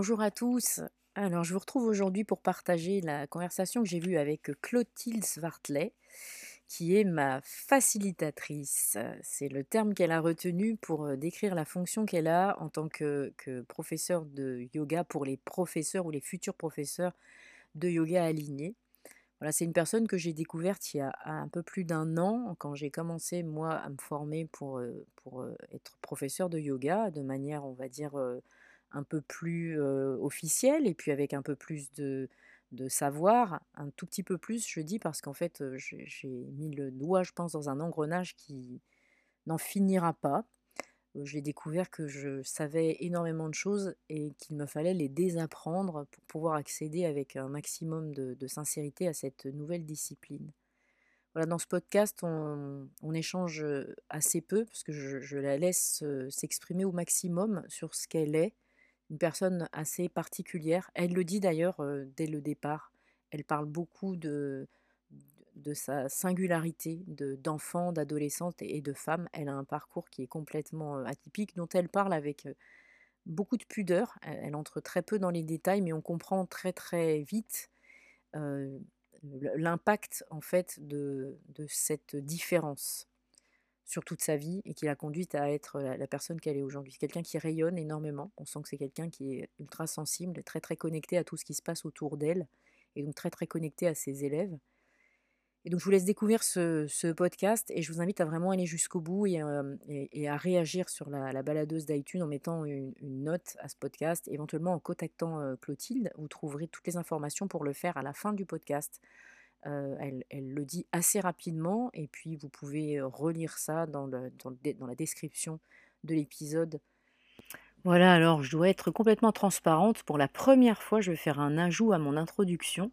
Bonjour à tous. Alors, je vous retrouve aujourd'hui pour partager la conversation que j'ai vue avec Clotilde Svartley, qui est ma facilitatrice. C'est le terme qu'elle a retenu pour euh, décrire la fonction qu'elle a en tant que, que professeur de yoga pour les professeurs ou les futurs professeurs de yoga alignés. Voilà, c'est une personne que j'ai découverte il y a un peu plus d'un an, quand j'ai commencé, moi, à me former pour, euh, pour euh, être professeur de yoga, de manière, on va dire, un peu plus officiel et puis avec un peu plus de, de savoir, un tout petit peu plus, je dis, parce qu'en fait, j'ai mis le doigt, je pense, dans un engrenage qui n'en finira pas. J'ai découvert que je savais énormément de choses et qu'il me fallait les désapprendre pour pouvoir accéder avec un maximum de, sincérité à cette nouvelle discipline. Voilà, dans ce podcast, on, échange assez peu parce que je la laisse s'exprimer au maximum sur ce qu'elle est, une personne assez particulière. Elle le dit d'ailleurs dès le départ. Elle parle beaucoup de, sa singularité d'enfant, d'adolescente et de femme. Elle a un parcours qui est complètement atypique, dont elle parle avec beaucoup de pudeur. Elle, entre très peu dans les détails, mais on comprend très très vite l'impact en fait de cette différence sur toute sa vie et qui l'a conduite à être la, personne qu'elle est aujourd'hui. Quelqu'un qui rayonne énormément. On sent que c'est quelqu'un qui est ultra sensible, très très connecté à tout ce qui se passe autour d'elle et donc très très connecté à ses élèves. Et donc je vous laisse découvrir ce, podcast et je vous invite à vraiment aller jusqu'au bout et, à réagir sur la, baladeuse d'iTunes en mettant une, note à ce podcast, éventuellement en contactant Clotilde. Vous trouverez toutes les informations pour le faire à la fin du podcast elle, le dit assez rapidement et puis vous pouvez relire ça dans, dans la description de l'épisode. Voilà, alors je dois être complètement transparente. Pour la première fois, je vais faire un ajout à mon introduction.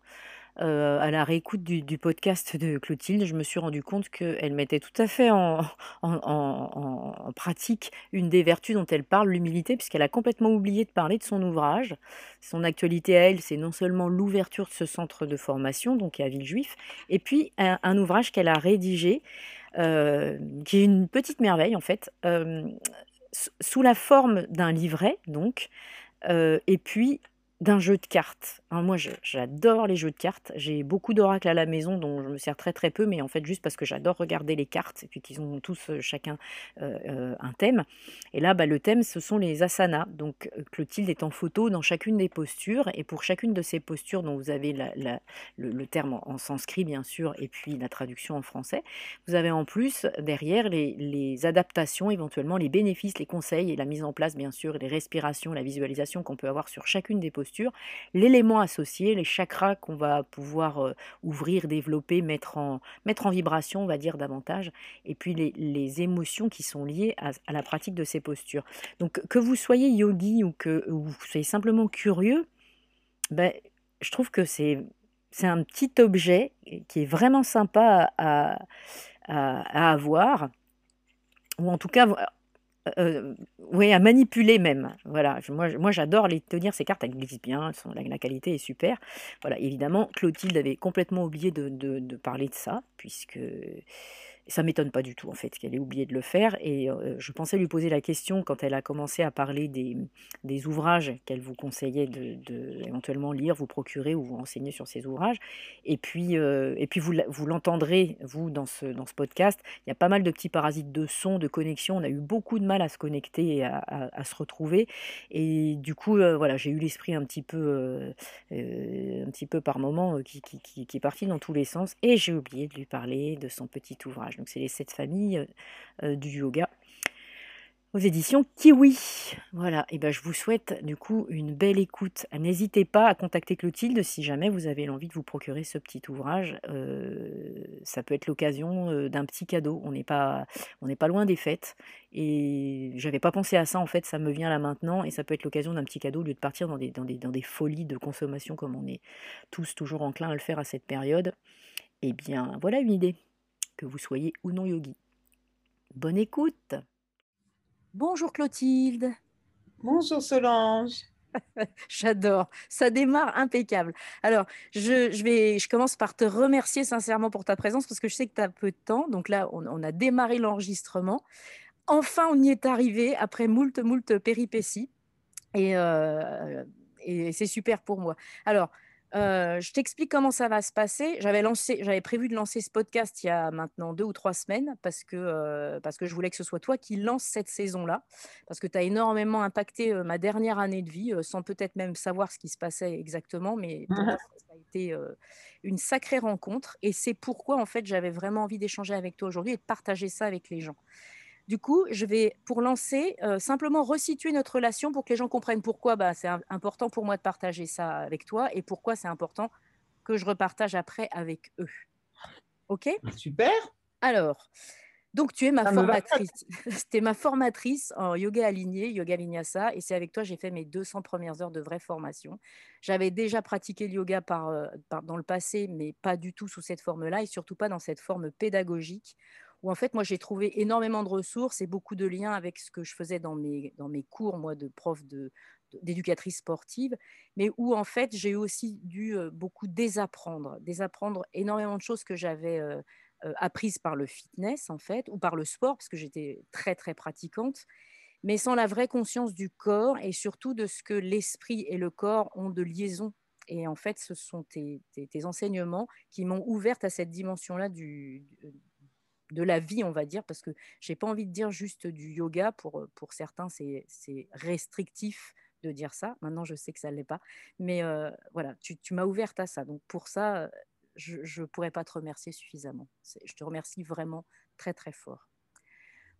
Euh, à la réécoute du, podcast de Clotilde, je me suis rendu compte qu'elle mettait tout à fait en, pratique une des vertus dont elle parle, l'humilité, puisqu'elle a complètement oublié de parler de son ouvrage. Son actualité à elle, c'est non seulement l'ouverture de ce centre de formation, donc à Villejuif, et puis un, ouvrage qu'elle a rédigé, euh, qui est une petite merveille en fait, euh, sous la forme d'un livret, donc, et puis d'un jeu de cartes. moi, j'adore les jeux de cartes. J'ai beaucoup d'oracles à la maison dont je me sers très très peu, mais en fait juste parce que j'adore regarder les cartes et puis qu'ils ont tous euh, chacun euh, euh, un thème. Et là, bah, le thème, ce sont les asanas. Donc Clotilde est en photo dans chacune des postures et pour chacune de ces postures dont vous avez le, terme en, sanskrit bien sûr et puis la traduction en français, vous avez en plus derrière les, les adaptations, éventuellement les bénéfices, les conseils et la mise en place bien sûr, les respirations, la visualisation qu'on peut avoir sur chacune des postures l'élément associé, les chakras qu'on va pouvoir euh, ouvrir, développer, mettre en, mettre en vibration, on va dire davantage, et puis les, émotions qui sont liées à, la pratique de ces postures. Donc que vous soyez yogi ou que vous soyez simplement curieux, ben, je trouve que c'est c'est un petit objet qui est vraiment sympa à, à, avoir, ou en tout cas euh, à manipuler même. Voilà, moi, moi j'adore les tenir ces cartes, elles glissent bien, la, qualité est super. Voilà, évidemment, Clotilde avait complètement oublié de, parler de ça, puisque ça m'étonne pas du tout en fait qu'elle ait oublié de le faire. Et je pensais lui poser la question quand elle a commencé à parler des, des ouvrages qu'elle vous conseillait de, éventuellement lire, vous procurer ou vous enseigner sur ces ouvrages. Et puis, et puis vous, l'entendrez, vous, dans ce, dans ce podcast. Il y a pas mal de petits parasites de son, de connexion. On a eu beaucoup de mal à se connecter et à, se retrouver. Et du coup, voilà, j'ai eu l'esprit un petit peu, un petit peu par moment qui, qui, qui est parti dans tous les sens. Et j'ai oublié de lui parler de son petit ouvrage. Donc c'est les sept familles euh, du yoga aux éditions Kiwi. Voilà, et ben je vous souhaite du coup une belle écoute. N'hésitez pas à contacter Clotilde si jamais vous avez l'envie de vous procurer ce petit ouvrage. Euh, ça peut être l'occasion euh, d'un petit cadeau. On n'est pas, loin des fêtes et j'avais pas pensé à ça en fait. Ça me vient là maintenant et ça peut être l'occasion d'un petit cadeau au lieu de partir dans des, dans des, dans des folies de consommation comme on est tous toujours enclins à le faire à cette période. Eh bien, voilà une idée que vous soyez ou non yogi. Bonne écoute Bonjour Clotilde Bonjour Solange J'adore, ça démarre impeccable. Alors, je, je, vais, je commence par te remercier sincèrement pour ta présence parce que je sais que tu as peu de temps. Donc là, on, a démarré l'enregistrement. Enfin, on y est arrivé après moult, moult péripéties. Et, euh, et c'est super pour moi. Alors, euh, je t'explique comment ça va se passer. J'avais lancé, j'avais prévu de lancer ce podcast il y a maintenant deux ou trois semaines parce que, euh, parce que je voulais que ce soit toi qui lance cette saison-là, parce que tu as énormément impacté euh, ma dernière année de vie, sans peut-être même savoir ce qui se passait exactement, mais ça a été une sacrée rencontre et c'est pourquoi en fait j'avais vraiment envie d'échanger avec toi aujourd'hui et de partager ça avec les gens. Du coup, je vais, pour lancer, euh, simplement resituer notre relation pour que les gens comprennent pourquoi bah, c'est important pour moi de partager ça avec toi et pourquoi c'est important que je repartage après avec eux. OK? Super. Alors, donc tu es ma formatrice. C'était ma formatrice en yoga aligné, yoga vinyasa, et c'est avec toi j'ai fait mes 200 premières heures de vraie formation. J'avais déjà pratiqué le yoga euh, par, dans le passé, mais pas du tout sous cette forme-là, et surtout pas dans cette forme pédagogique où en fait, moi, j'ai trouvé énormément de ressources et beaucoup de liens avec ce que je faisais dans mes, dans mes cours, moi, de prof de, d'éducatrice sportive, mais où en fait j'ai aussi dû beaucoup désapprendre, désapprendre énormément de choses que j'avais apprises par le fitness en fait, ou par le sport, parce que j'étais très très pratiquante, mais sans la vraie conscience du corps et surtout de ce que l'esprit et le corps ont de liaison. Et en fait, ce sont tes, tes, enseignements qui m'ont ouverte à cette dimension-là du, de la vie, on va dire, parce que j'ai pas envie de dire juste du yoga. Pour, euh, pour certains, c'est restrictif de dire ça. Maintenant, je sais que ça ne l'est pas. Mais euh, voilà, tu, tu m'as ouverte à ça. Donc pour ça, je ne pourrais pas te remercier suffisamment. Je te remercie vraiment très, très fort.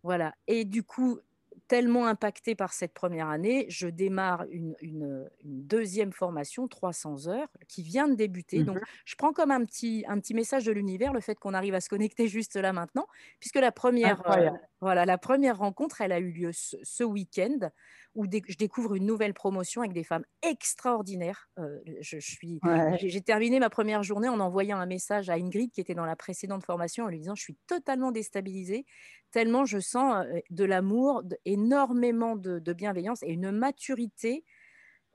Voilà. Et du coup, tellement impacté par cette première année, je démarre une, deuxième formation, 300 heures, qui vient de débuter. Donc, mhm. je prends comme un petit, un petit message de l'univers le fait qu'on arrive à se connecter juste là maintenant, puisque la première, euh, voilà, la première rencontre, elle a eu lieu ce week-end où je découvre une nouvelle promotion avec des femmes extraordinaires. Euh, je, suis, j'ai terminé ma première journée en envoyant un message à Ingrid qui était dans la précédente formation en lui disant je suis totalement déstabilisée tellement je sens euh, de l'amour, énormément de, bienveillance et une maturité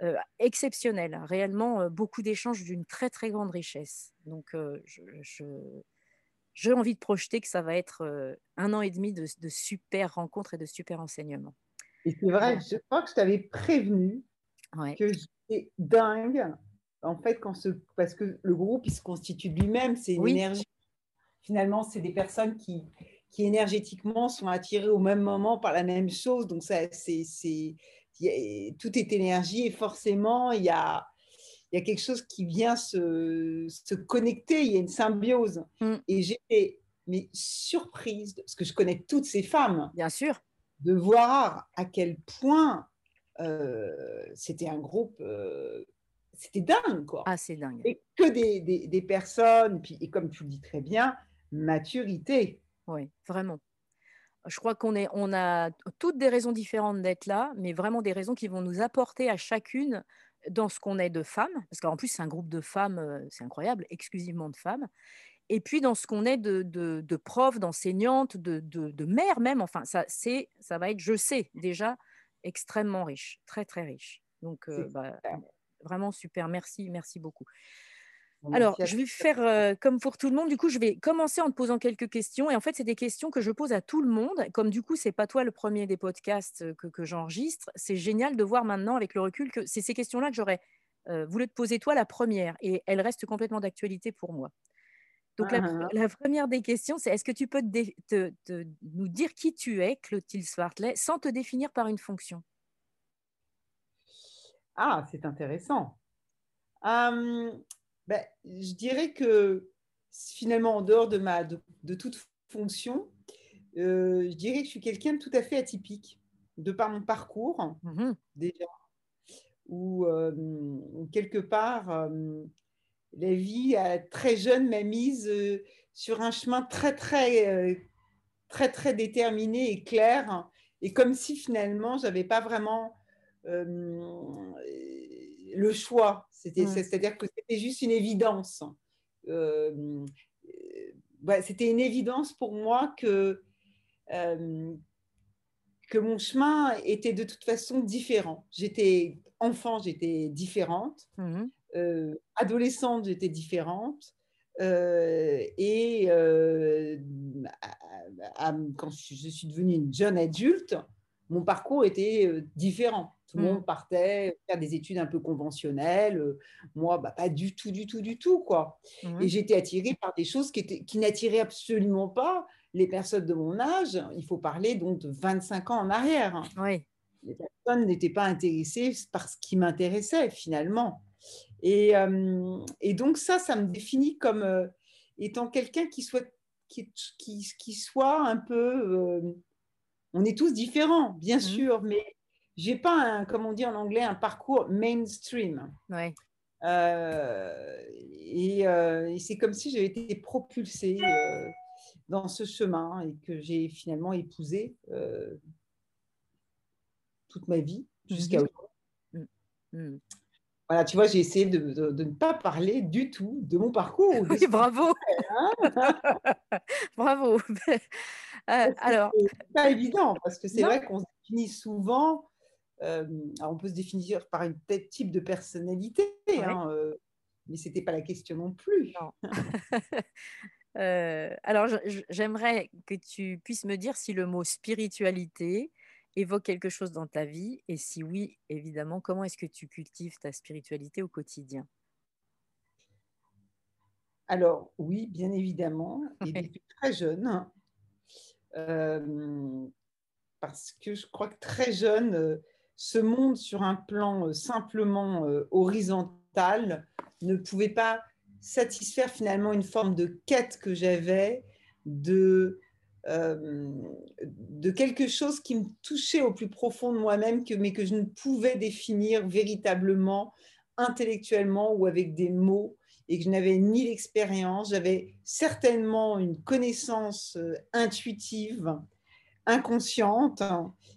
euh, exceptionnelle. Réellement beaucoup d'échanges d'une très très grande richesse. Donc je, j'ai envie de projeter que ça va être un an et demi de, de super rencontres et de super enseignements. Et c'est vrai, je crois que je t'avais prévenu que j'étais dingue. En fait, quand ce, parce que le groupe, il se constitue lui-même, c'est une énergie. Finalement, c'est des personnes qui, qui énergétiquement sont attirées au même moment par la même chose. Donc, ça, c'est, c'est, tout est énergie et forcément, il y a, il y a quelque chose qui vient se, se connecter, il y a une symbiose. Mm. Et j'étais mais surprise, parce que je connais toutes ces femmes. Bien sûr de voir à quel point euh, c'était un groupe, euh, c'était dingue, quoi. Ah, c'est dingue. Et que des, des, personnes, puis, et comme tu le dis très bien, maturité. Oui, vraiment. Je crois qu'on est, on a toutes des raisons différentes d'être là, mais vraiment des raisons qui vont nous apporter à chacune dans ce qu'on est de femmes, parce qu'en plus c'est un groupe de femmes, euh, c'est incroyable, exclusivement de femmes, et puis dans ce qu'on est de, de, de prof, d'enseignante, de, de, mère même, enfin, ça, ça va être, je sais déjà, extrêmement riche, très très riche. Donc, euh, bah, vraiment super, merci, merci beaucoup. Alors, je vais faire euh, comme pour tout le monde. Du coup, je vais commencer en te posant quelques questions. Et en fait, c'est des questions que je pose à tout le monde. Comme du coup, c'est pas toi le premier des podcasts que, j'enregistre, c'est génial de voir maintenant, avec le recul, que c'est ces questions-là que j'aurais euh, voulu te poser toi la première. Et elle reste complètement d'actualité pour moi. Donc, la, ah, ah, ah. première des questions, c'est est-ce que tu peux nous dire qui tu es, Clotilde Swartley, sans te définir par une fonction? Ah, c'est intéressant. Ben, je dirais que finalement, en dehors de, ma, de, toute fonction, euh, je dirais que je suis quelqu'un de tout à fait atypique, de par mon parcours, mmh déjà, où euh, quelque part, euh, la vie très jeune m'a mise sur un chemin très, très, très, très déterminé et clair, et comme si finalement, je n'avais pas vraiment le choix. C'était, mmh. C'est-à-dire que c'était juste une évidence. Euh, c'était une évidence pour moi que, euh, que mon chemin était de toute façon différent. J'étais enfant, j'étais différente. Mmh. Euh, adolescente, j'étais différente. et quand je suis devenue une jeune adulte, mon parcours était différent. Tout le mmh. monde partait faire des études un peu conventionnelles. Euh, moi, bah, pas du tout, du tout, du tout. quoi. Mmh et j'étais attirée par des choses qui, qui n'attiraient absolument pas les personnes de mon âge. Il faut parler donc de 25 ans en arrière. Hein. Oui. Les personnes n'étaient pas intéressées par ce qui m'intéressait finalement. Et, et, donc ça, ça me définit comme euh, étant quelqu'un qui soit, qui, qui, qui, soit un peu... on est tous différents, bien mmh sûr, mais j'ai pas, un, comme on dit en anglais, un parcours mainstream. Ouais. Euh, euh, et, c'est comme si j'avais été propulsée euh, dans ce chemin et que j'ai finalement épousé toute ma vie jusqu'à mhm. aujourd'hui. Mm, mm. Voilà, tu vois, j'ai essayé de, de, ne pas parler du tout de mon parcours. Oui, bravo. Hein. bravo. alors, c'est pas évident parce que c'est vrai qu'on se définit souvent euh, on peut se définir par un tel type de personnalité, hein, euh, mais ce n'était pas la question non plus. Euh, alors, j'aimerais que tu puisses me dire si le mot spiritualité évoque quelque chose dans ta vie, et si oui, évidemment, comment est-ce que tu cultives ta spiritualité au quotidien? Alors, oui, bien évidemment, et depuis très jeune, parce que je crois que très jeune, ce monde sur un plan euh, simplement euh, horizontal ne pouvait pas satisfaire finalement une forme de quête que j'avais de, euh, de quelque chose qui me touchait au plus profond de moi-même, mais que je ne pouvais définir véritablement, intellectuellement ou avec des mots, et que je n'avais ni l'expérience, j'avais certainement une connaissance intuitive inconsciente,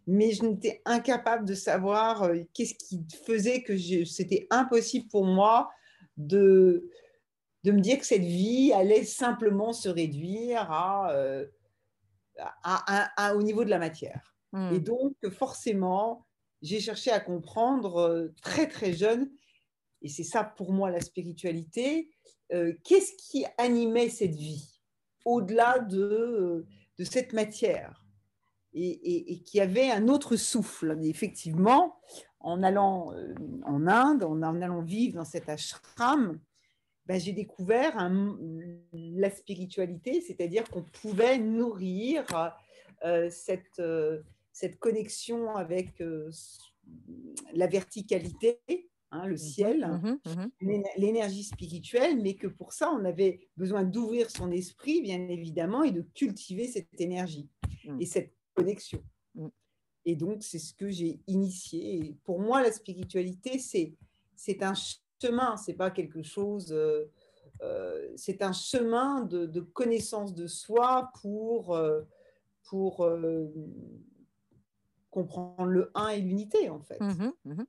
mais je n'étais incapable de savoir euh, qu'est-ce qui faisait que c'était impossible pour moi de, de me dire que cette vie allait simplement se réduire à, euh, à, au niveau de la matière. Hmm. Et donc, forcément, j'ai cherché à comprendre euh, très, très jeune, et c'est ça pour moi la spiritualité, qu'est-ce qui animait cette vie au-delà de, de cette matière? Et, qui avait un autre souffle. effectivement, en allant euh, en Inde, en, allant vivre dans cet ashram, ben, j'ai découvert la spiritualité, c'est-à-dire qu'on pouvait nourrir euh, cette, euh, cette connexion avec la verticalité, hein, le mmh ciel, mmh mmh l'énergie spirituelle, mais que pour ça, on avait besoin d'ouvrir son esprit, bien évidemment, et de cultiver cette énergie. Et cette connexion. Mm. Et donc, c'est ce que j'ai initié. pour moi, la spiritualité, c'est, un chemin, c'est pas quelque chose. Euh, euh, c'est un chemin de, connaissance de soi pour, euh, pour comprendre le un et l'unité, en fait. Mm-hmm, mm-hmm.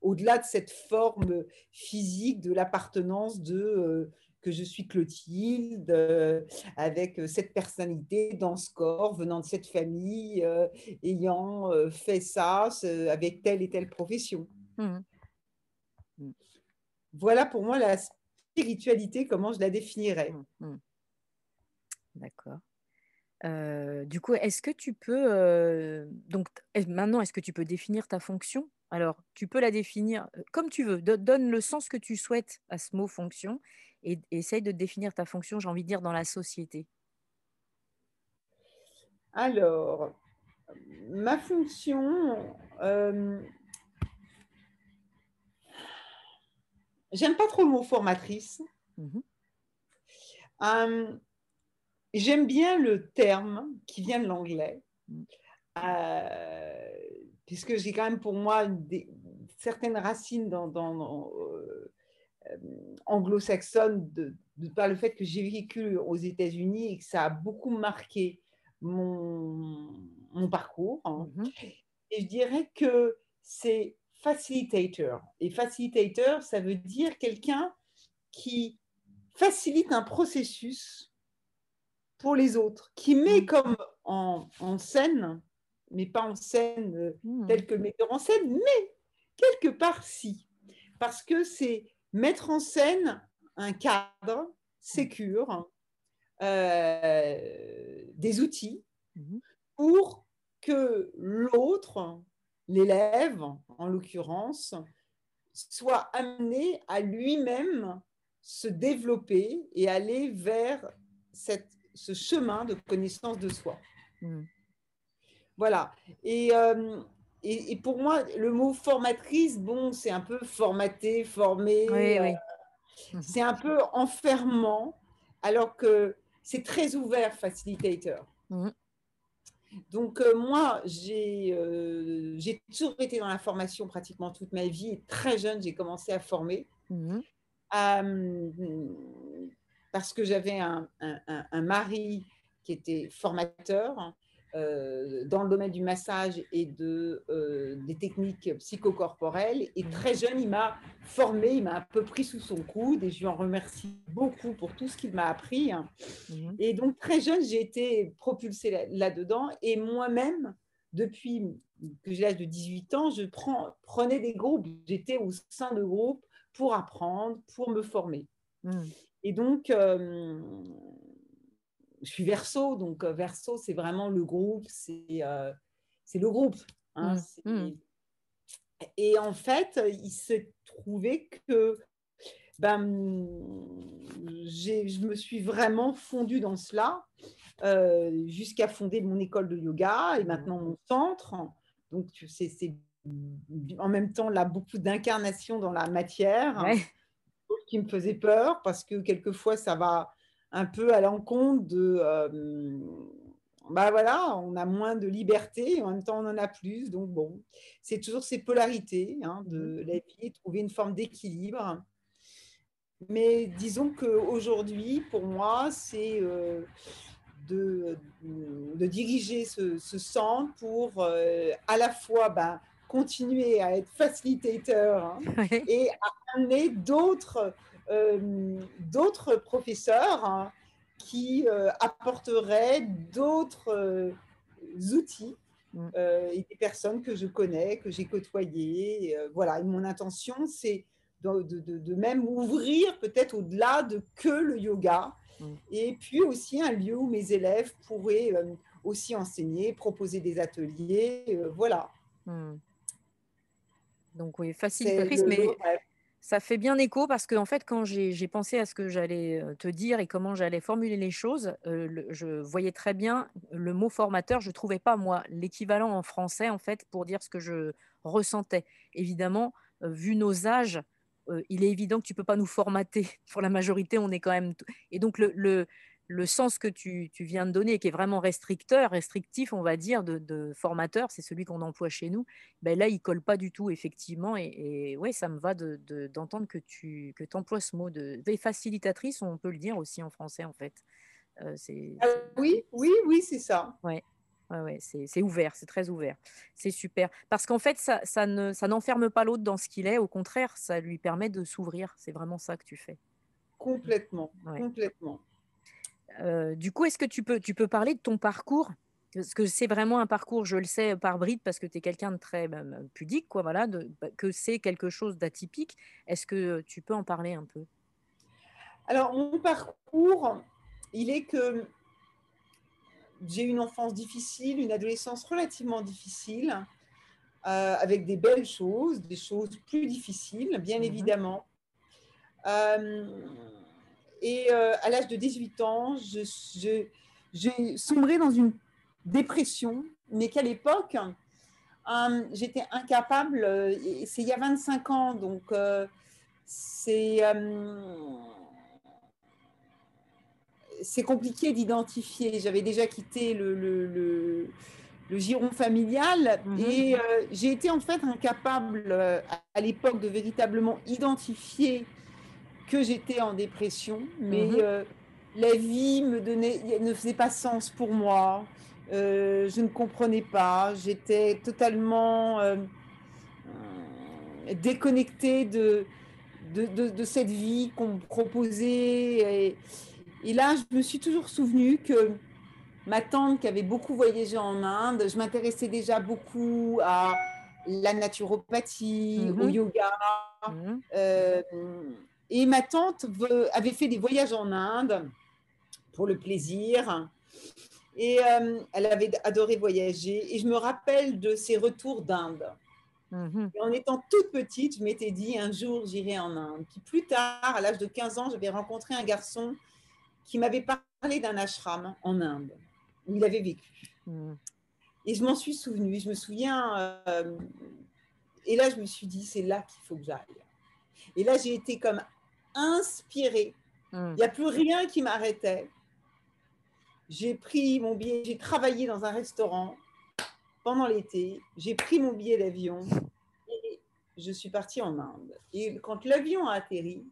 Au-delà de cette forme physique de l'appartenance de que je suis Clotilde, euh, avec euh, cette personnalité dans ce corps, venant de cette famille, euh, ayant fait ça avec telle et telle profession. Mmh. Mmh. Voilà pour moi la spiritualité, comment je la définirais mmh. D'accord. du coup, est-ce que tu peux donc maintenant, est-ce que tu peux définir ta fonction? Alors, tu peux la définir comme tu veux. donne le sens que tu souhaites à ce mot fonction et, essaye de définir ta fonction. J'ai envie de dire dans la société. Alors, ma fonction, j'aime pas trop le mot formatrice. Mmh j'aime bien le terme qui vient de l'anglais, mmh. euh, puisque j'ai quand même pour moi des, certaines racines dans, euh, anglo-saxonnes de, par le fait que j'ai vécu aux États-Unis et que ça a beaucoup marqué mon, mon parcours. Hein. Mmh et je dirais que c'est facilitator. Et facilitator, ça veut dire quelqu'un qui facilite un processus pour les autres, qui met mm. comme en, scène, mais pas en scène euh, mm. telle que le metteur en scène, mais quelque part si. Parce que c'est mettre en scène un cadre sécure, euh, des outils mm-hmm. pour que l'autre, l'élève en l'occurrence, soit amené à lui-même se développer et aller vers cette ce chemin de connaissance de soi. Hmm. Voilà. Euh, et, et, pour moi, le mot formatrice, bon, c'est un peu formaté, formé. Euh, c'est un peu enfermant, alors que c'est très ouvert, facilitator. Hmm. Donc euh, moi, j'ai toujours été dans la formation pratiquement toute ma vie. Et très jeune, j'ai commencé à former. Hmm parce que j'avais un, mari qui était formateur euh, dans le domaine du massage et de, euh, des techniques psychocorporelles. Et mmh. très jeune, il m'a formé, il m'a un peu pris sous son coude et je lui en remercie beaucoup pour tout ce qu'il m'a appris. Mmh. Et donc, très jeune, j'ai été propulsée là-dedans. et moi-même, depuis que j'ai l'âge de 18 ans, je prends, prenais des groupes. J'étais au sein de groupes pour apprendre, pour me former. Mmh. Et donc, euh, je suis verso, donc euh, verso, c'est vraiment le groupe, c'est euh, le groupe. Hein, mmh, mmh. Et en fait, il s'est trouvé que ben, je me suis vraiment fondue dans cela jusqu'à fonder mon école de yoga et maintenant mon centre. Donc, c'est en même temps là beaucoup d'incarnation dans la matière qui me faisait peur parce que quelquefois ça va un peu à l'encontre de euh, bah voilà, on a moins de liberté et en même temps on en a plus. Donc bon, c'est toujours ces polarités hein, de mmh. la vie, trouver une forme d'équilibre. Mais disons qu'aujourd'hui, pour moi, c'est euh, de, de, diriger ce, centre pour euh, à la fois ben, continuer à être facilitateur hein, et à amener d'autres d'autres professeurs hein, qui euh, apporteraient d'autres euh, outils mm. et des personnes que je connais, que j'ai côtoyées. voilà, et mon intention, c'est de, de, de, même ouvrir peut-être au-delà de que le yoga, mm. et puis aussi un lieu où mes élèves pourraient aussi enseigner, proposer des ateliers, voilà. Mm. Donc oui, facilitatrice, mais ça fait bien écho parce que en fait, quand j'ai pensé à ce que j'allais te dire et comment j'allais formuler les choses, je voyais très bien le mot formateur. Je trouvais pas moi l'équivalent en français en fait pour dire ce que je ressentais. Évidemment, vu nos âges, il est évident que tu peux pas nous formater. Pour la majorité, on est quand même et donc le sens que tu, viens de donner, qui est vraiment restricteur, restrictif, on va dire, de, formateur, c'est celui qu'on emploie chez nous, ben là, il colle pas du tout, effectivement. Et, ouais, ça me va d'entendre que tu que emploies ce mot de, facilitatrice, on peut le dire aussi en français, en fait. Euh, ah oui, oui, oui, c'est ça. Ouais. Ouais, c'est ouvert, c'est très ouvert. C'est super. Parce qu'en fait, ça, ça n'enferme ça pas l'autre dans ce qu'il est. Au contraire, ça lui permet de s'ouvrir. C'est vraiment ça que tu fais. Complètement, complètement. Euh, du coup, est-ce que tu peux, tu peux parler de ton parcours? Parce que c'est vraiment un parcours, je le sais par bride, parce que tu es quelqu'un de très bah, bah, pudique, quoi, voilà, de, bah, que c'est quelque chose d'atypique. Est-ce que tu peux en parler un peu? Alors, mon parcours, il est que j'ai eu une enfance difficile, une adolescence relativement difficile, euh, avec des belles choses, des choses plus difficiles, bien mhm. évidemment. Euh, et euh, à l'âge de 18 ans, j'ai sombré dans une dépression, mais qu'à l'époque, j'étais incapable, c'est il y a 25 ans, donc c'est c'est compliqué d'identifier. J'avais déjà quitté le, le, le, giron familial mhm. et euh, j'ai été en fait incapable euh, à l'époque de véritablement identifier que j'étais en dépression, mais mhm. euh, la vie me donnait, ne faisait pas sens pour moi. je ne comprenais pas. J'étais totalement déconnectée de, de, de, de, cette vie qu'on me proposait. Et, et là, je me suis toujours souvenu que ma tante, qui avait beaucoup voyagé en Inde, je m'intéressais déjà beaucoup à la naturopathie, au mhm. yoga. Mhm. Euh, et ma tante avait fait des voyages en Inde pour le plaisir. Et euh, elle avait adoré voyager. Et je me rappelle de ses retours d'Inde. Mhm. En étant toute petite, je m'étais dit un jour j'irai en Inde. Puis plus tard, à l'âge de 15 ans, j'avais rencontré un garçon qui m'avait parlé d'un ashram en Inde où il avait vécu. Hmm. Et je m'en suis souvenue. Je me souviens. Euh, et là, je me suis dit, c'est là qu'il faut que j'aille. Et là, j'ai été comme inspirée. Hmm. Il n'y a plus rien qui m'arrêtait. J'ai pris mon billet, j'ai travaillé dans un restaurant pendant l'été. J'ai pris mon billet d'avion et je suis partie en Inde. Et quand l'avion a atterri,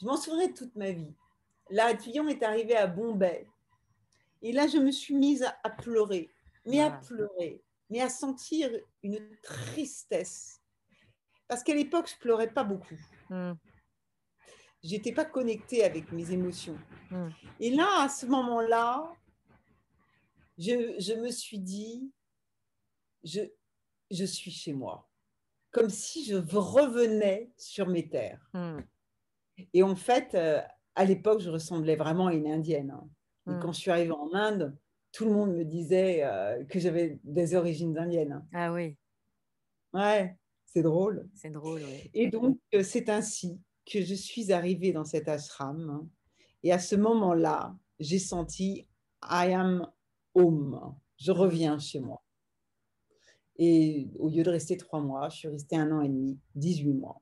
je m'en souviendrai toute ma vie l'avion est arrivé à Bombay. Et là, je me suis mise à, pleurer, mais à ah. pleurer, mais à sentir une tristesse. Parce qu'à l'époque, je pleurais pas beaucoup. Hmm. J'étais pas connectée avec mes émotions. Hmm. Et là, à ce moment-là, je, me suis dit, je, je suis chez moi. Comme si je revenais sur mes terres. Hmm. Et en fait, euh, à l'époque, je ressemblais vraiment à une indienne. Hein. Et hmm. quand je suis arrivée en Inde, tout le monde me disait euh, que j'avais des origines indiennes. Ah oui. Ouais, c'est drôle. C'est drôle, oui. Et donc, euh, c'est ainsi que je suis arrivée dans cet ashram. Et à ce moment-là, j'ai senti I am home. Je reviens chez moi. Et au lieu de rester trois mois, je suis restée un an et demi, 18 mois.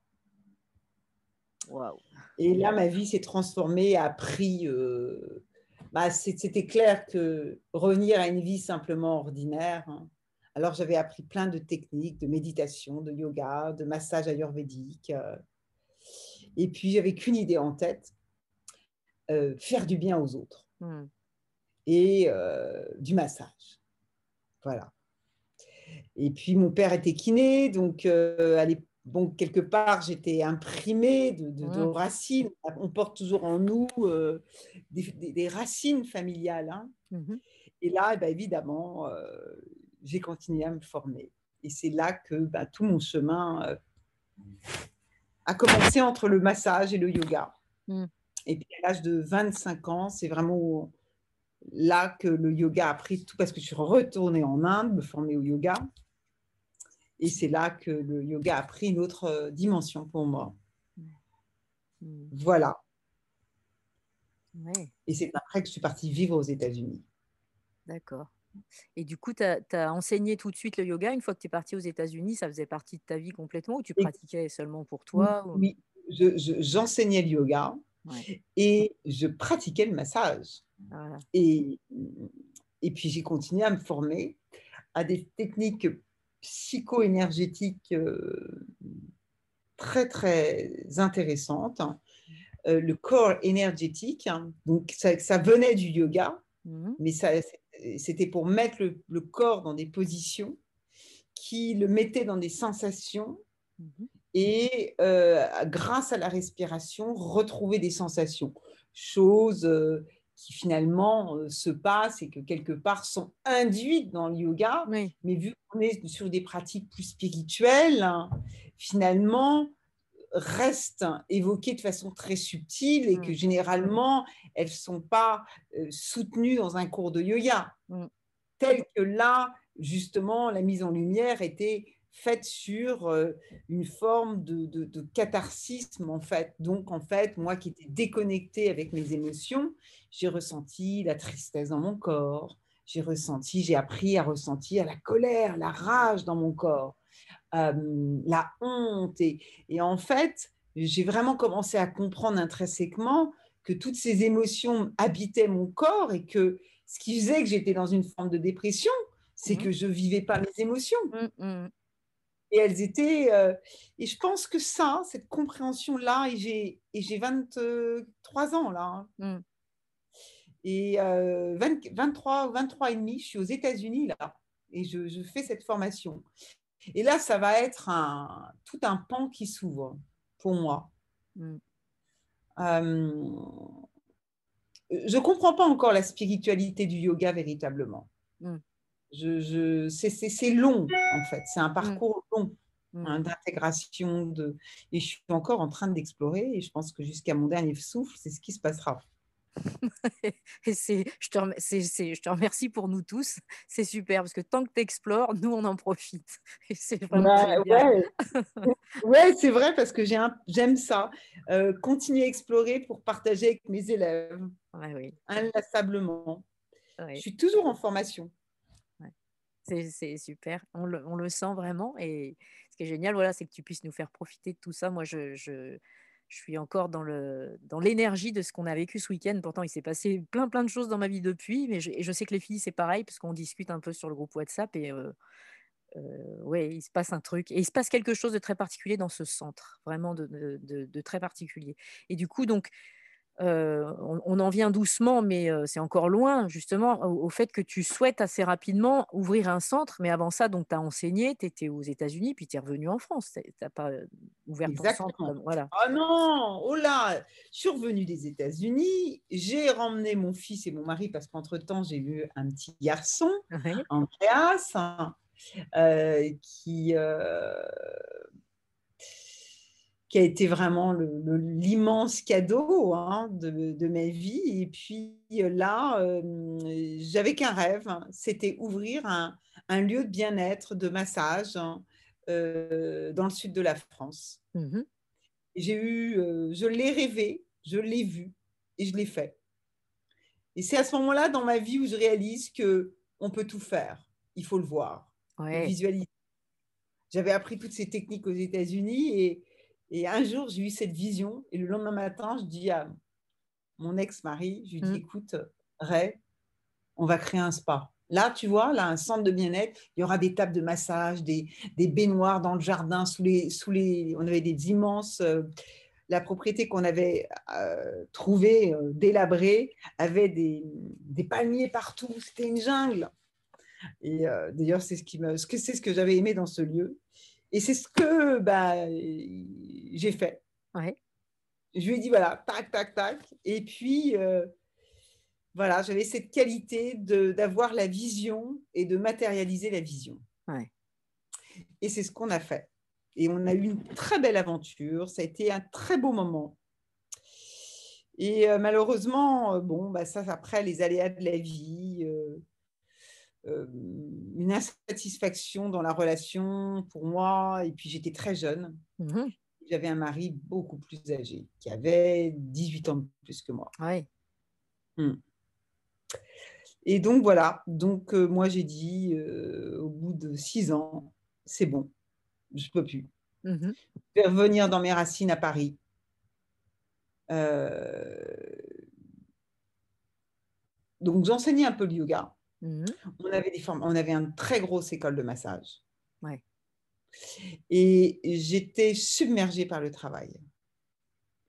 Et là, ma vie s'est transformée, a pris. Euh, bah, c'était clair que revenir à une vie simplement ordinaire. Hein. Alors, j'avais appris plein de techniques de méditation, de yoga, de massage ayurvédique. Euh. Et puis, j'avais qu'une idée en tête euh, faire du bien aux autres. Hmm. Et du massage. Voilà. Et puis, mon père était kiné, donc à l'époque, bon, quelque part, j'étais imprimée de, racines. On porte toujours en nous euh, des, racines familiales. Hein. Mmh Et là, eh ben, évidemment, euh, j'ai continué à me former. Et c'est là que bah, tout mon chemin euh, a commencé entre le massage et le yoga. Mmh. Et puis à l'âge de 25 ans, c'est vraiment là que le yoga a pris tout, parce que je suis retournée en Inde, me former au yoga. Et c'est là que le yoga a pris une autre euh, dimension pour moi. Mm. Voilà. Et c'est après que je suis partie vivre aux États-Unis. D'accord. Et du coup, tu as, enseigné tout de suite le yoga une fois que tu es partie aux États-Unis Ça faisait partie de ta vie complètement ou tu pratiquais seulement pour toi Oui, j'enseignais le yoga et je pratiquais le massage. Et, et puis j'ai continué à me former à des techniques psycho-énergétique euh, très, très intéressante. Euh, le corps énergétique, hein, donc ça, ça, venait du yoga, mmh. mais c'était pour mettre le, corps dans des positions qui le mettaient dans des sensations mmh. et euh, grâce à la respiration, retrouver des sensations. Chose qui finalement euh, se passent et que quelque part sont induites dans le yoga. Mais vu qu'on est sur des pratiques plus spirituelles, finalement, restent évoquées de façon très subtile et que mmh. généralement, elles ne sont pas soutenues dans un cours de yoga. Mmh. Tel que là, justement, la mise en lumière était faite sur une forme de, de, catharsisme, en fait. Donc, en fait, moi qui étais déconnectée avec mes émotions, j'ai ressenti la tristesse dans mon corps, j'ai ressenti, j'ai appris à ressentir la colère, la rage dans mon corps, la honte. Et, et en fait, j'ai vraiment commencé à comprendre intrinsèquement que toutes ces émotions habitaient mon corps et que ce qui faisait que j'étais dans une forme de dépression, c'est mmh. que je vivais pas mes émotions. Mmh, mmh. Et elles étaient. Euh, et je pense que ça, cette compréhension-là, et j'ai, et j'ai 23 ans là. Hein. Et euh, 23, 23 et demi, je suis aux États-Unis là. Et je, je, fais cette formation. Et là, ça va être un, tout un pan qui s'ouvre pour moi. Euh, je ne comprends pas encore la spiritualité du yoga véritablement. Mm. Je, je, c'est long, en fait. C'est un mm. parcours long mm. hein, d'intégration. De... Et je suis encore en train d'explorer. Et je pense que jusqu'à mon dernier souffle, c'est ce qui se passera. Et c'est, je, te je te remercie pour nous tous. C'est super parce que tant que tu explores, nous, on en profite. Et c'est bah, ouais. c'est vrai parce que j'aime ça. Euh, continuer à explorer pour partager avec mes élèves. oui. Inlassablement. Je suis toujours en formation. C'est super. On le, on le, sent vraiment. Et ce qui est génial, voilà, c'est que tu puisses nous faire profiter de tout ça. Moi, je, je je suis encore dans le dans l'énergie de ce qu'on a vécu ce week-end. Pourtant, il s'est passé plein plein de choses dans ma vie depuis, mais je, sais que les filles c'est pareil parce qu'on discute un peu sur le groupe WhatsApp et euh, euh, il se passe un truc et il se passe quelque chose de très particulier dans ce centre, vraiment de, de, de très particulier. Et du coup, donc euh, on, en vient doucement, mais c'est encore loin, justement, au, fait que tu souhaites assez rapidement ouvrir un centre. Mais avant ça, donc, tu as enseigné, tu étais aux États-Unis, puis tu es revenu en France. Tu n'as pas ouvert ton centre. voilà. Ah non, oh là, je suis revenue des États-Unis, j'ai ramené mon fils et mon mari, parce qu'entre-temps, j'ai eu un petit garçon, Andreas, hein, qui qui a été vraiment l'immense cadeau hein, de, ma vie. Et puis euh, là, euh, j'avais qu'un rêve, hein. c'était ouvrir un, lieu de bien-être, de massage hein, euh, dans le sud de la France. Mmh j'ai eu, je l'ai rêvé, je l'ai vu et je l'ai fait. Et c'est à ce moment-là dans ma vie où je réalise que on peut tout faire. Il faut le voir, visualiser. J'avais appris toutes ces techniques aux États-Unis et, et un jour, j'ai eu cette vision. Et le lendemain matin, je dis à mon ex-mari, je lui dis, mmh. écoute, Ray, on va créer un spa. Là, tu vois, là, un centre de bien-être, il y aura des tables de massage, des, des, baignoires dans le jardin, sous les, sous les, on avait des immenses... Euh, la propriété qu'on avait euh, trouvée, euh, délabrée, avait des, des, palmiers partout. C'était une jungle. Et d'ailleurs, c'est ce, qui me, ce que, c'est ce que j'avais aimé dans ce lieu. Et c'est ce que bah, j'ai fait. Je lui ai dit, voilà, tac, tac, tac. Et puis, euh, voilà, j'avais cette qualité d'avoir la vision et de matérialiser la vision. Et c'est ce qu'on a fait. Et on a eu une très belle aventure. Ça a été un très beau moment. Et euh, malheureusement, euh, bon, bah, ça, après, les aléas de la vie, euh, une insatisfaction dans la relation pour moi. Et puis j'étais très jeune. Mhm. J'avais un mari beaucoup plus âgé, qui avait 18 ans de plus que moi. Hmm. Et donc voilà, donc euh, moi j'ai dit euh, au bout de six ans, c'est bon, je peux plus. Mhm. Je vais revenir dans mes racines à Paris. Donc j'enseignais un peu le yoga. Mmh on, avait des formes, on avait une très grosse école de massage. Et j'étais submergée par le travail.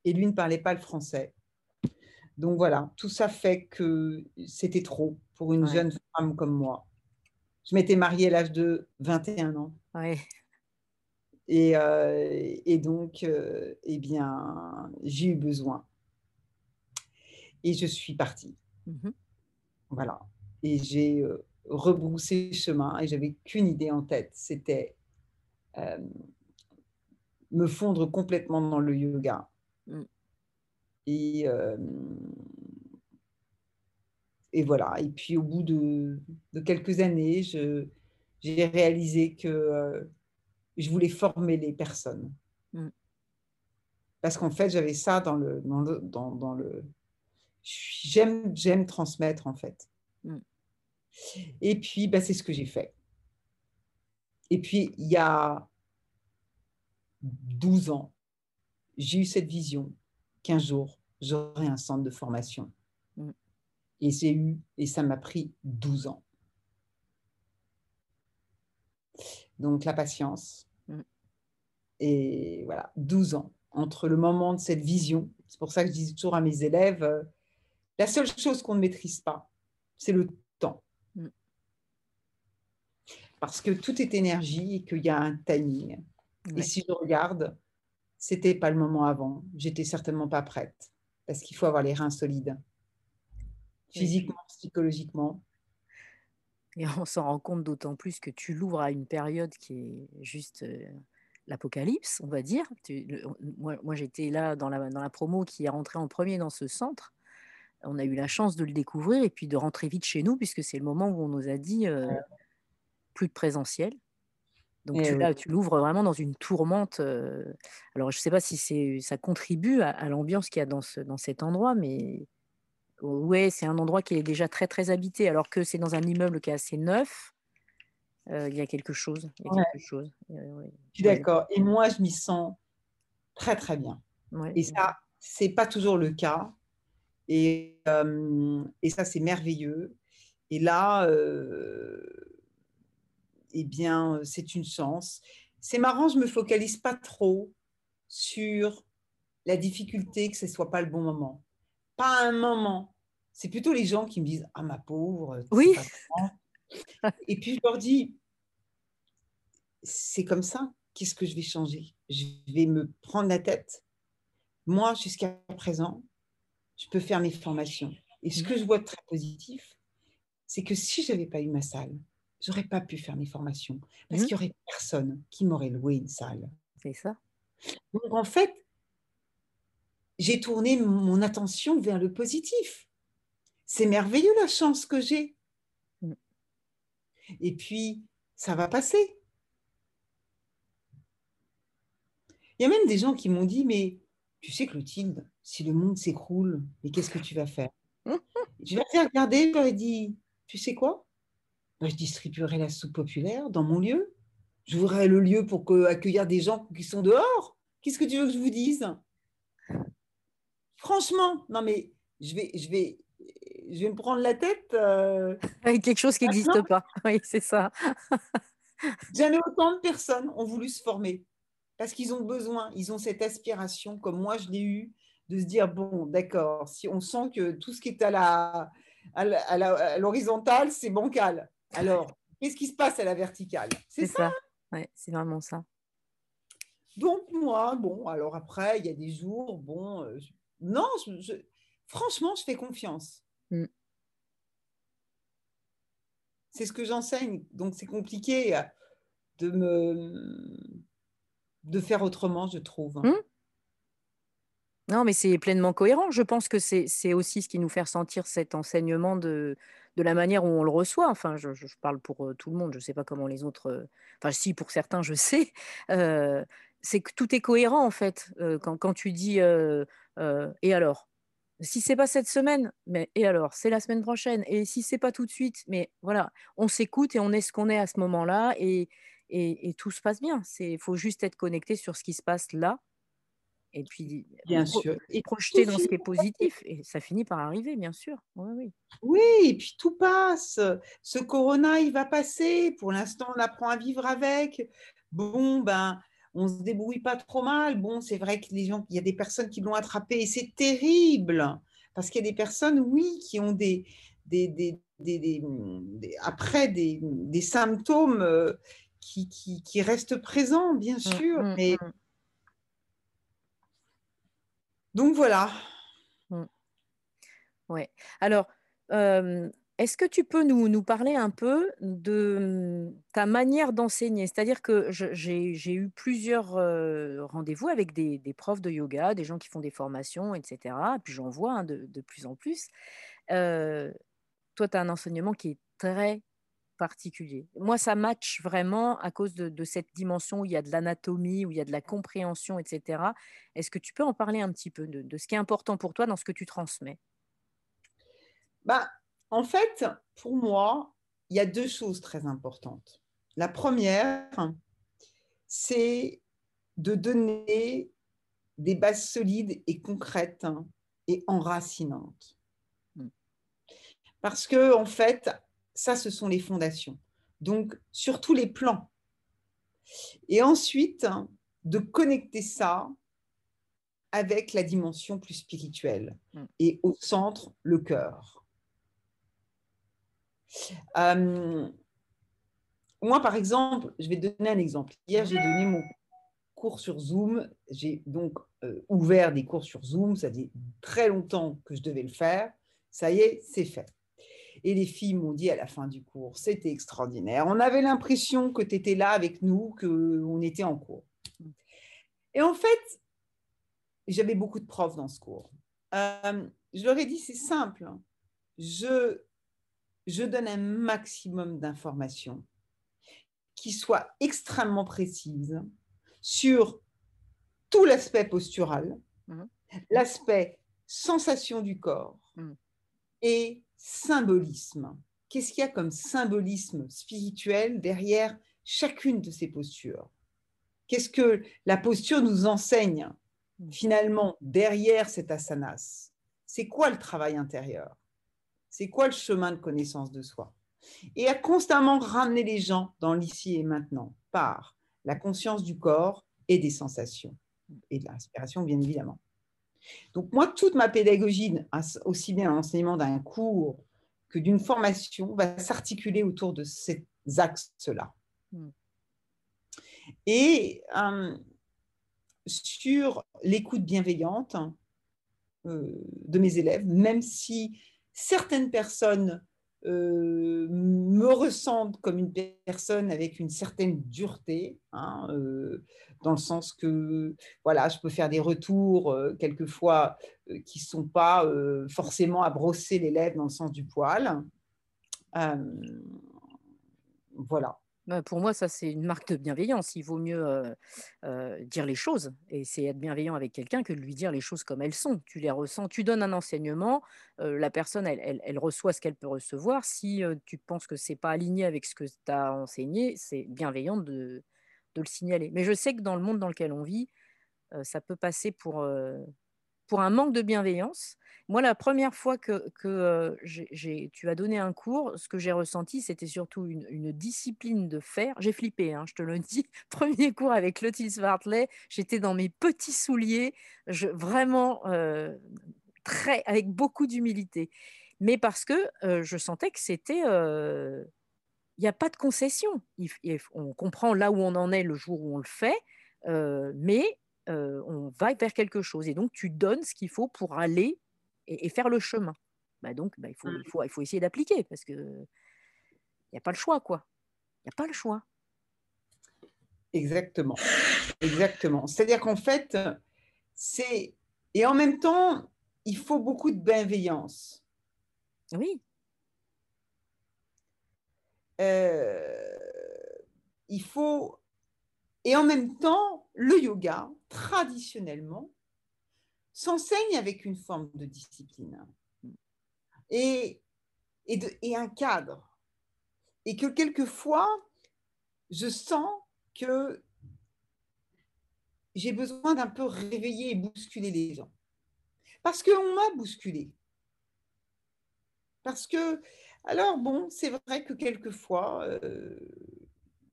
Et lui ne parlait pas le français. Donc voilà, tout ça fait que c'était trop pour une jeune femme comme moi. Je m'étais mariée à l'âge de 21 ans. Et, euh, et, donc, euh, eh bien, j'ai eu besoin. Et je suis partie. Mmh voilà et j'ai euh, rebroussé chemin et j'avais qu'une idée en tête, c'était euh, me fondre complètement dans le yoga. Mm. Et, euh, et voilà. Et puis au bout de, quelques années, j'ai réalisé que euh, je voulais former les personnes. Mm. Parce qu'en fait, j'avais ça dans le, dans le, dans, le j'aime j'aime transmettre en fait. Mm. Et puis, bah, c'est ce que j'ai fait. Et puis, il y a 12 ans, j'ai eu cette vision qu'un jour, j'aurai un centre de formation. Mm. Et j'ai eu, et ça m'a pris 12 ans. Donc, la patience. Mm. Et voilà, 12 ans entre le moment de cette vision. C'est pour ça que je dis toujours à mes élèves, euh, la seule chose qu'on ne maîtrise pas, c'est le temps. Mm. Parce que tout est énergie et qu'il y a un timing. Et si je regarde, c'était pas le moment avant. J'étais certainement pas prête parce qu'il faut avoir les reins solides, physiquement, psychologiquement. Et on s'en rend compte d'autant plus que tu l'ouvres à une période qui est juste euh, l'apocalypse, on va dire. moi, j'étais là dans la, dans la promo qui est rentrée en premier dans ce centre. On a eu la chance de le découvrir et puis de rentrer vite chez nous, puisque c'est le moment où on nous a dit euh, plus de présentiel. Donc tu, là, tu l'ouvres vraiment dans une tourmente. Euh, alors je ne sais pas si ça contribue à, l'ambiance qu'il y a dans, ce, dans cet endroit, mais ouais, c'est un endroit qui est déjà très très habité, alors que c'est dans un immeuble qui est assez neuf. Euh, il y a quelque chose. Il y a quelque chose. Je suis d'accord. Et moi, je m'y sens très très bien. et ça, c'est pas toujours le cas. Et, et ça, c'est merveilleux. Et là, eh bien, c'est une chance. C'est marrant, je me focalise pas trop sur la difficulté que ce soit pas le bon moment. Pas un moment. C'est plutôt les gens qui me disent Ah, ma pauvre. Oui. Et puis je leur dis C'est comme ça. Qu'est-ce que je vais changer? Je vais me prendre la tête. Moi, jusqu'à présent, je peux faire mes formations. Et ce mmh. que je vois de très positif, c'est que si je n'avais pas eu ma salle, j'aurais pas pu faire mes formations parce mmh. qu'il y aurait personne qui m'aurait loué une salle. C'est ça. Donc en fait, j'ai tourné mon attention vers le positif. C'est merveilleux la chance que j'ai. Mmh. Et puis, ça va passer. Il y a même des gens qui m'ont dit, mais tu sais, Clotilde, si le monde s'écroule, mais qu'est-ce que tu vas faire? Je vais faire regarder, j'aurais dit, tu sais quoi? Je distribuerai la soupe populaire dans mon lieu. J'ouvrirai le lieu pour accueillir des gens qui sont dehors. Qu'est-ce que tu veux que je vous dise Franchement, non mais je vais, je vais, je vais me prendre la tête. Euh, Avec quelque chose qui n'existe pas. Oui, c'est ça. Jamais autant de personnes ont voulu se former parce qu'ils ont besoin, ils ont cette aspiration, comme moi je l'ai eu, de se dire bon, d'accord, si on sent que tout ce qui est à la, à l'horizontale, c'est bancal. Alors, qu'est-ce qui se passe à la verticale? C'est ça. Ouais, c'est vraiment ça. Donc, moi, bon, alors après, il y a des jours, bon, euh, non, franchement, je fais confiance. Mm. C'est ce que j'enseigne. Donc, c'est compliqué euh, de me de faire autrement, je trouve. Mm. Non, mais c'est pleinement cohérent. Je pense que c'est aussi ce qui nous fait ressentir cet enseignement de, la manière où on le reçoit. Enfin, je, parle pour tout le monde, je ne sais pas comment les autres. Enfin, si, pour certains, je sais. c'est que tout est cohérent, en fait. quand, tu dis et alors? Si c'est pas cette semaine, mais et alors? C'est la semaine prochaine. Et si c'est pas tout de suite, mais voilà, on s'écoute et on est ce qu'on est à ce moment-là et, et, tout se passe bien. Il faut juste être connecté sur ce qui se passe là et puis bien sûr. et projeter dans ce qui est positif et ça finit par arriver bien sûr oui, oui. oui et puis tout passe ce corona il va passer pour l'instant on apprend à vivre avec bon ben on se débrouille pas trop mal bon c'est vrai que les gens il y a des personnes qui l'ont attrapé et c'est terrible parce qu'il y a des personnes oui qui ont des des, des, des, des après des, symptômes euh, qui, qui, qui, restent présents bien mmh, sûr mmh, mais mmh. Donc voilà. Mmh. Ouais. Alors, Est-ce que tu peux nous, parler un peu de mmh, ta manière d'enseigner? C'est-à-dire que j'ai eu plusieurs rendez-vous avec des, profs de yoga, des gens qui font des formations, etc. Et puis j'en vois hein, de, de, plus en plus. toi, tu as un enseignement qui est très particulier. Moi, ça match vraiment à cause de, de cette dimension où il y a de l'anatomie, où il y a de la compréhension, etc. Est-ce que tu peux en parler un petit peu de, de, ce qui est important pour toi dans ce que tu transmets? Bah, en fait, pour moi, il y a deux choses très importantes. La première, c'est de donner des bases solides et concrètes et enracinantes. Hmm. Parce que, en fait, ça, ce sont les fondations. Donc, sur tous les plans. Et ensuite, de connecter ça avec la dimension plus spirituelle hmm. et au centre, le cœur. Euh, moi, par exemple, je vais donner un exemple. Hier, j'ai donné mon cours sur Zoom. J'ai donc euh, ouvert des cours sur Zoom. Ça fait très longtemps que je devais le faire. Ça y est, c'est fait. Et les filles m'ont dit à la fin du cours, c'était extraordinaire. On avait l'impression que tu étais là avec nous, qu'on était en cours. Et en fait, j'avais beaucoup de profs dans ce cours. Euh, je leur ai dit, c'est simple. Je je donne un maximum d'informations qui soient extrêmement précises sur tout l'aspect postural, mhm. l'aspect sensation du corps mhm. et symbolisme. Qu'est-ce qu'il y a comme symbolisme spirituel derrière chacune de ces postures? Qu'est-ce que la posture nous enseigne finalement derrière cet asanas? C'est quoi le travail intérieur? C'est quoi le chemin de connaissance de soi? Et à constamment ramener les gens dans l'ici et maintenant par la conscience du corps et des sensations et de l'inspiration, bien évidemment. Donc moi, toute ma pédagogie, aussi bien l'enseignement d'un cours que d'une formation, va s'articuler autour de ces axes-là. Hmm. Et euh, sur l'écoute bienveillante euh, de mes élèves, même si certaines personnes euh, me ressentent comme une personne avec une certaine dureté, hein, euh, dans le sens que voilà, je peux faire des retours euh, quelquefois qui ne sont pas forcément à brosser les lèvres dans le sens du poil. voilà. Bah, pour moi, ça, c'est une marque de bienveillance. Il vaut mieux dire les choses. Et c'est être bienveillant avec quelqu'un que de lui dire les choses comme elles sont. Tu les ressens, tu donnes un enseignement, la personne, elle, reçoit ce qu'elle peut recevoir. Si tu penses que c'est pas aligné avec ce que tu as enseigné, c'est bienveillant de, de, le signaler. Mais je sais que dans le monde dans lequel on vit, ça peut passer pour pour un manque de bienveillance. Moi, la première fois que, euh, tu as donné un cours, ce que j'ai ressenti, c'était surtout une, discipline de faire. J'ai flippé, hein, je te le dis. Premier cours avec Clotilde Bartley, j'étais dans mes petits souliers, vraiment euh, très, avec beaucoup d'humilité. Mais parce que euh, je sentais que c'était... il n'y a pas de concession. on comprend là où on en est le jour où on le fait, mais on va vers quelque chose. Et donc, tu donnes ce qu'il faut pour aller et, faire le chemin. Bah donc, bah, il, faut, il, mmh. faut, il faut essayer d'appliquer parce qu'il n'y a pas le choix, quoi. Il n'y a pas le choix. Exactement. Exactement. C'est-à-dire qu'en fait, c'est. Et en même temps, il faut beaucoup de bienveillance. Oui. il faut et en même temps, le yoga, traditionnellement, s'enseigne avec une forme de discipline et, et, un cadre. Et que quelquefois, je sens que j'ai besoin d'un peu réveiller et bousculer les gens. Parce qu'on m'a bousculé. Parce que, alors bon, c'est vrai que quelquefois, euh,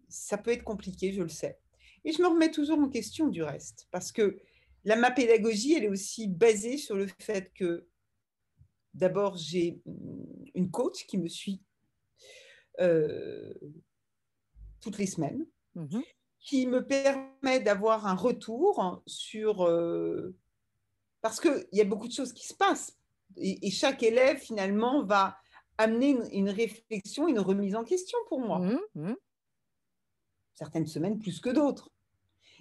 ça peut être compliqué, je le sais. Et je me remets toujours en question du reste, parce que la, ma pédagogie, elle est aussi basée sur le fait que d'abord, j'ai une coach qui me suit euh, toutes les semaines, mhm. qui me permet d'avoir un retour sur... Euh, parce qu'il y a beaucoup de choses qui se passent. Et, et, chaque élève, finalement, va amener une, réflexion, une remise en question pour moi. Mmh, mmh. Certaines semaines plus que d'autres.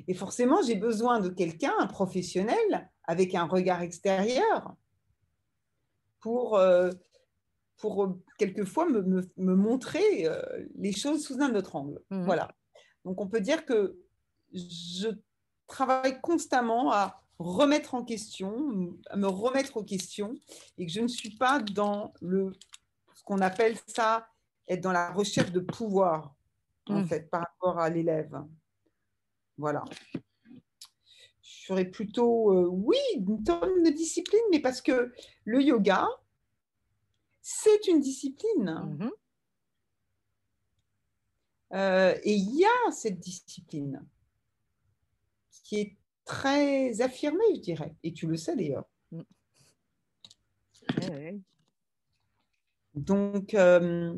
Et forcément, j'ai besoin de quelqu'un, un professionnel, avec un regard extérieur, pour, euh, pour quelquefois me, me, montrer euh, les choses sous un autre angle. Mmh. Voilà. Donc, on peut dire que je travaille constamment à remettre en question, à me remettre aux questions, et que je ne suis pas dans le, ce qu'on appelle ça, être dans la recherche de pouvoir, en mmh. fait, par rapport à l'élève. Voilà. Je serais plutôt, euh, oui, une tonne de discipline, mais parce que le yoga, c'est une discipline. Mmh euh, et il y a cette discipline qui est très affirmée, je dirais. Et tu le sais d'ailleurs. Mmh. Donc, euh,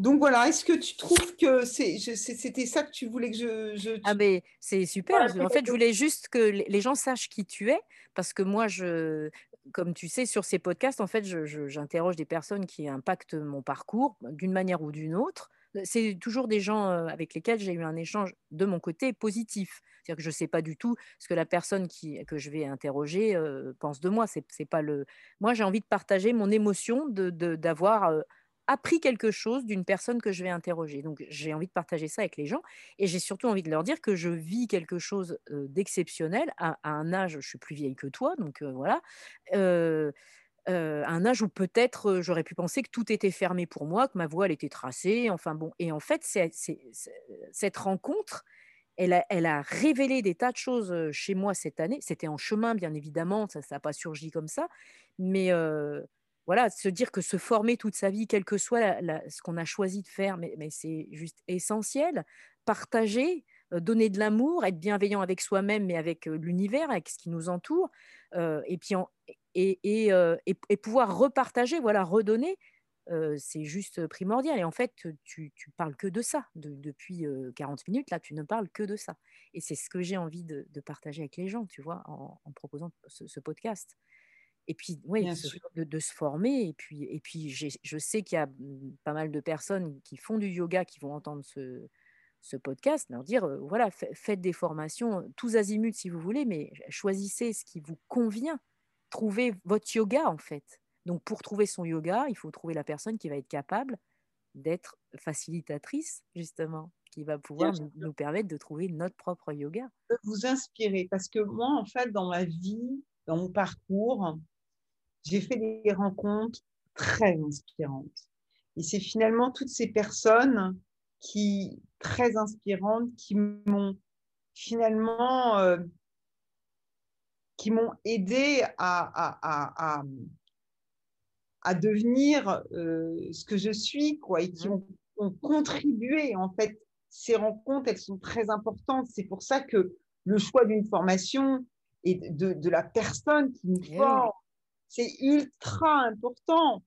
donc voilà, est-ce que tu trouves que c'était ça que tu voulais que je... Ah mais c'est super. en fait, je voulais juste que les gens sachent qui tu es, parce que moi, je, comme tu sais, sur ces podcasts, en fait, j'interroge des personnes qui impactent mon parcours d'une manière ou d'une autre. C'est toujours des gens euh, avec lesquels j'ai eu un échange de mon côté positif. C'est-à-dire que je ne sais pas du tout ce que la personne qui, que je vais interroger euh, pense de moi. C'est, pas le... Moi, j'ai envie de partager mon émotion d'avoir... De, euh, appris quelque chose d'une personne que je vais interroger. Donc, j'ai envie de partager ça avec les gens et j'ai surtout envie de leur dire que je vis quelque chose d'exceptionnel à, un âge, je suis plus vieille que toi, donc voilà, à un âge où peut-être j'aurais pu penser que tout était fermé pour moi, que ma voie elle était tracée, enfin bon. Et en fait, cette rencontre, elle a, elle a, révélé des tas de choses chez moi cette année. C'était en chemin, bien évidemment, ça n'a pas surgi comme ça, mais voilà, se dire que se former toute sa vie, quel que soit ce qu'on a choisi de faire, mais, c'est juste essentiel. Partager, euh, donner de l'amour, être bienveillant avec soi-même, mais avec euh, l'univers, avec ce qui nous entoure, euh, et puis et, pouvoir repartager, voilà, redonner, c'est juste primordial. Et en fait, tu, tu parles que de ça depuis 40 minutes. Là, tu ne parles que de ça. Et c'est ce que j'ai envie de, partager avec les gens, tu vois, en, proposant ce podcast. Et puis, oui, de, se former. Et puis, et puis je sais qu'il y a mmh, pas mal de personnes qui font du yoga qui vont entendre ce, ce podcast, leur dire, voilà, faites des formations, tous azimuts si vous voulez, mais choisissez ce qui vous convient. Trouvez votre yoga, en fait. Donc, pour trouver son yoga, il faut trouver la personne qui va être capable d'être facilitatrice, justement, qui va pouvoir nous, nous, permettre de trouver notre propre yoga. Vous inspirer, parce que moi, en fait, dans ma vie, dans mon parcours, j'ai fait des rencontres très inspirantes. Et c'est finalement toutes ces personnes qui, très inspirantes, qui m'ont finalement, euh, qui m'ont aidé à, à, à, devenir euh, ce que je suis, quoi, et qui mmh. ont, contribué. En fait, ces rencontres, elles sont très importantes. C'est pour ça que le choix d'une formation et de, de la personne qui nous eh forme, c'est ultra important.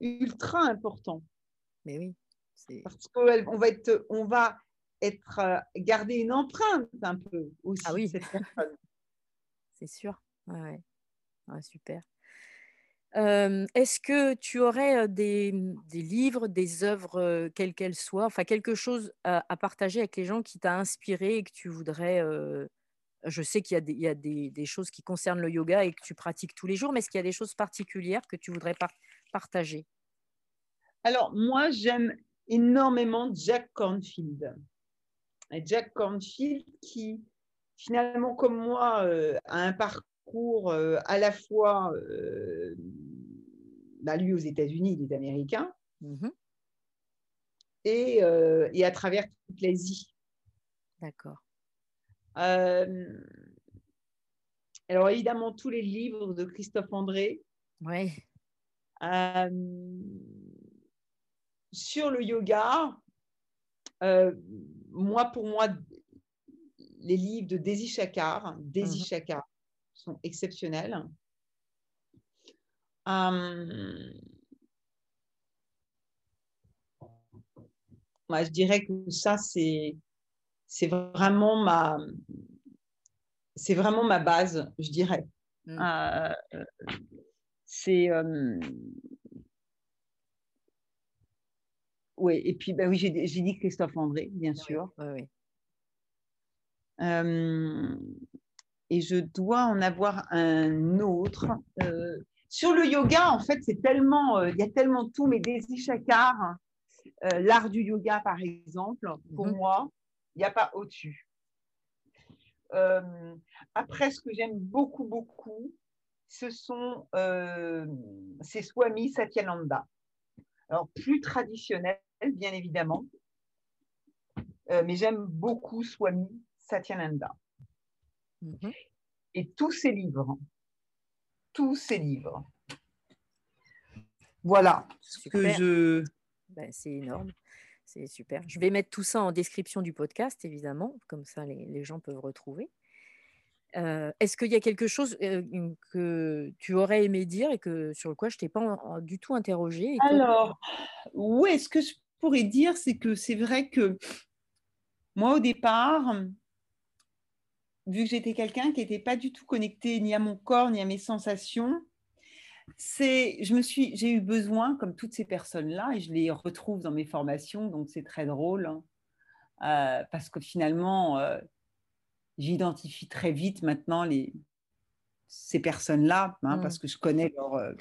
Ultra important. Mais oui. Parce qu'on va être, on va être, euh, garder une empreinte un peu aussi. Ah oui. c'est sûr. Ouais, super. Euh, est-ce que tu aurais euh, des, livres, des œuvres, quelles qu'elles soient, enfin quelque chose à, partager avec les gens qui t'a inspiré et que tu voudrais je sais qu'il y a, des, choses qui concernent le yoga et que tu pratiques tous les jours, mais est-ce qu'il y a des choses particulières que tu voudrais partager? Alors, moi, j'aime énormément Jack Cornfield. Jack Cornfield qui, finalement, comme moi, euh, a un parcours euh, à la fois, euh, bah, lui aux États-Unis, il est américain, mmh et, et, à travers toute l'Asie. D'accord. Euh, alors, évidemment, tous les livres de Christophe André. Oui. Euh, sur le yoga, euh, moi, pour moi, les livres de Desi Chakar, Desi mhm. Chakar sont exceptionnels. moi, je dirais que ça, c'est c'est vraiment ma, c'est vraiment ma base, je dirais. Mm. Euh, c'est. Oui, et puis bah oui, j'ai dit Christophe André, bien sûr. Oui, et je dois en avoir un autre. sur le yoga, en fait, c'est tellement, il y a tellement tout, mais Daisy Chakar, l'art du yoga, par exemple, pour mmh moi, il n'y a pas au-dessus. après, ce que j'aime beaucoup, beaucoup, ce sont euh, ces Swami Satyananda. Alors, plus traditionnel, bien évidemment, euh, mais j'aime beaucoup Swami Satyananda. Mhm. Et tous ses livres, tous ses livres. Voilà ce que je. Ben, c'est énorme. C'est super. Je vais mettre tout ça en description du podcast, évidemment, comme ça les gens peuvent retrouver. Est-ce qu'il y a quelque chose que tu aurais aimé dire et que sur le quoi je t'ai pas du tout interrogé Alors, oui, ce que je pourrais dire, c'est que c'est vrai que moi, au départ, vu que j'étais quelqu'un qui n'était pas du tout connecté ni à mon corps ni à mes sensations, c'est, je me suis, j'ai eu besoin, comme toutes ces personnes-là, et je les retrouve dans mes formations, donc c'est très drôle, hein, parce que finalement, j'identifie très vite maintenant les, ces personnes-là, hein, parce que je connais leur, euh,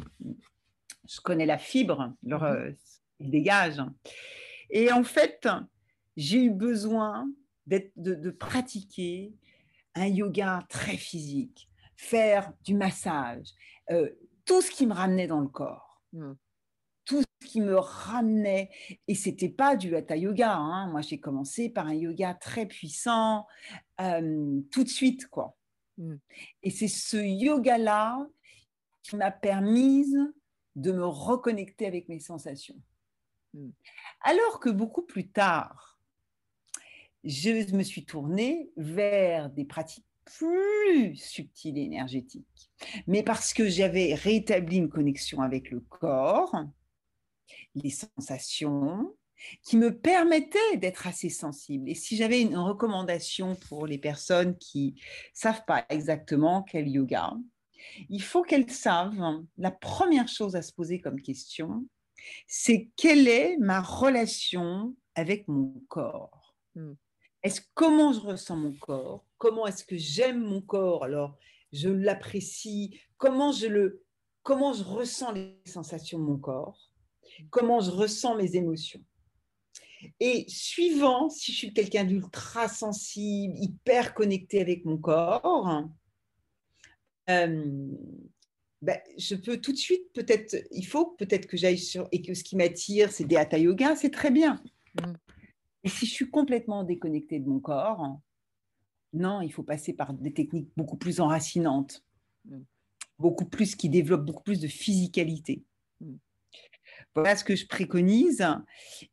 je connais la fibre, leur, mmh euh, ils dégagent. Et en fait, j'ai eu besoin de, de, pratiquer un yoga très physique, faire du massage, euh, tout ce qui me ramenait dans le corps. Mmh tout ce qui me ramenait. Et c'était pas du hatha yoga. Hein. Moi, j'ai commencé par un yoga très puissant, tout de suite, quoi. Mmh. Et c'est ce yoga-là qui m'a permise de me reconnecter avec mes sensations. Mmh. Alors que beaucoup plus tard, je me suis tournée vers des pratiques plus subtiles et énergétiques. Mais parce que j'avais rétabli une connexion avec le corps, les sensations qui me permettaient d'être assez sensible. Et si j'avais une recommandation pour les personnes qui savent pas exactement quel yoga, il faut qu'elles savent, la première chose à se poser comme question, c'est quelle est ma relation avec mon corps? Hmm. Est-ce comment je ressens mon corps? Comment est-ce que j'aime mon corps Alors, je l'apprécie. Comment je le comment je ressens les sensations de mon corps comment je ressens mes émotions. Et suivant, si je suis quelqu'un d'ultra sensible, hyper connecté avec mon corps, euh, ben, je peux tout de suite, peut-être, il faut peut-être que j'aille sur, et que ce qui m'attire, c'est des hatha yoga, c'est très bien. Mm. Et si je suis complètement déconnectée de mon corps, non, il faut passer par des techniques beaucoup plus enracinantes, mm. beaucoup plus qui développent beaucoup plus de physicalité. Mm. Voilà ce que je préconise.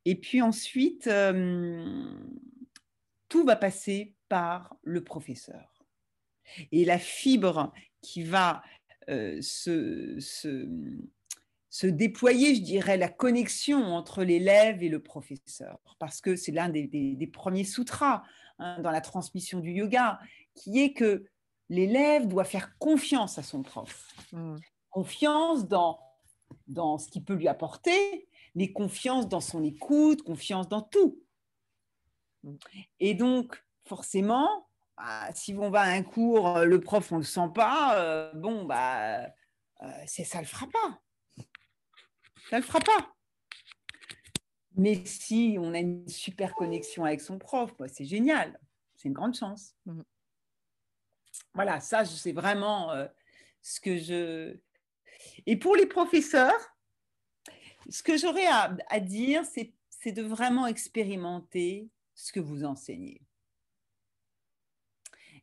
Et puis ensuite, euh, tout va passer par le professeur. Et la fibre qui va euh, se, se, déployer, je dirais, la connexion entre l'élève et le professeur, parce que c'est l'un des, premiers sutras hein, dans la transmission du yoga, qui est que l'élève doit faire confiance à son prof. Mmh. Confiance dans dans ce qu'il peut lui apporter, mais confiance dans son écoute, confiance dans tout. Et donc, forcément, bah, si on va à un cours, le prof, on ne le sent pas, euh, bon, bah, euh, c'est ça ne le fera pas. Ça ne le fera pas. Mais si on a une super connexion avec son prof, bah, c'est génial. C'est une grande chance. Mmh. Voilà, ça, c'est vraiment euh, ce que je, et pour les professeurs, ce que j'aurais à, dire, c'est de vraiment expérimenter ce que vous enseignez.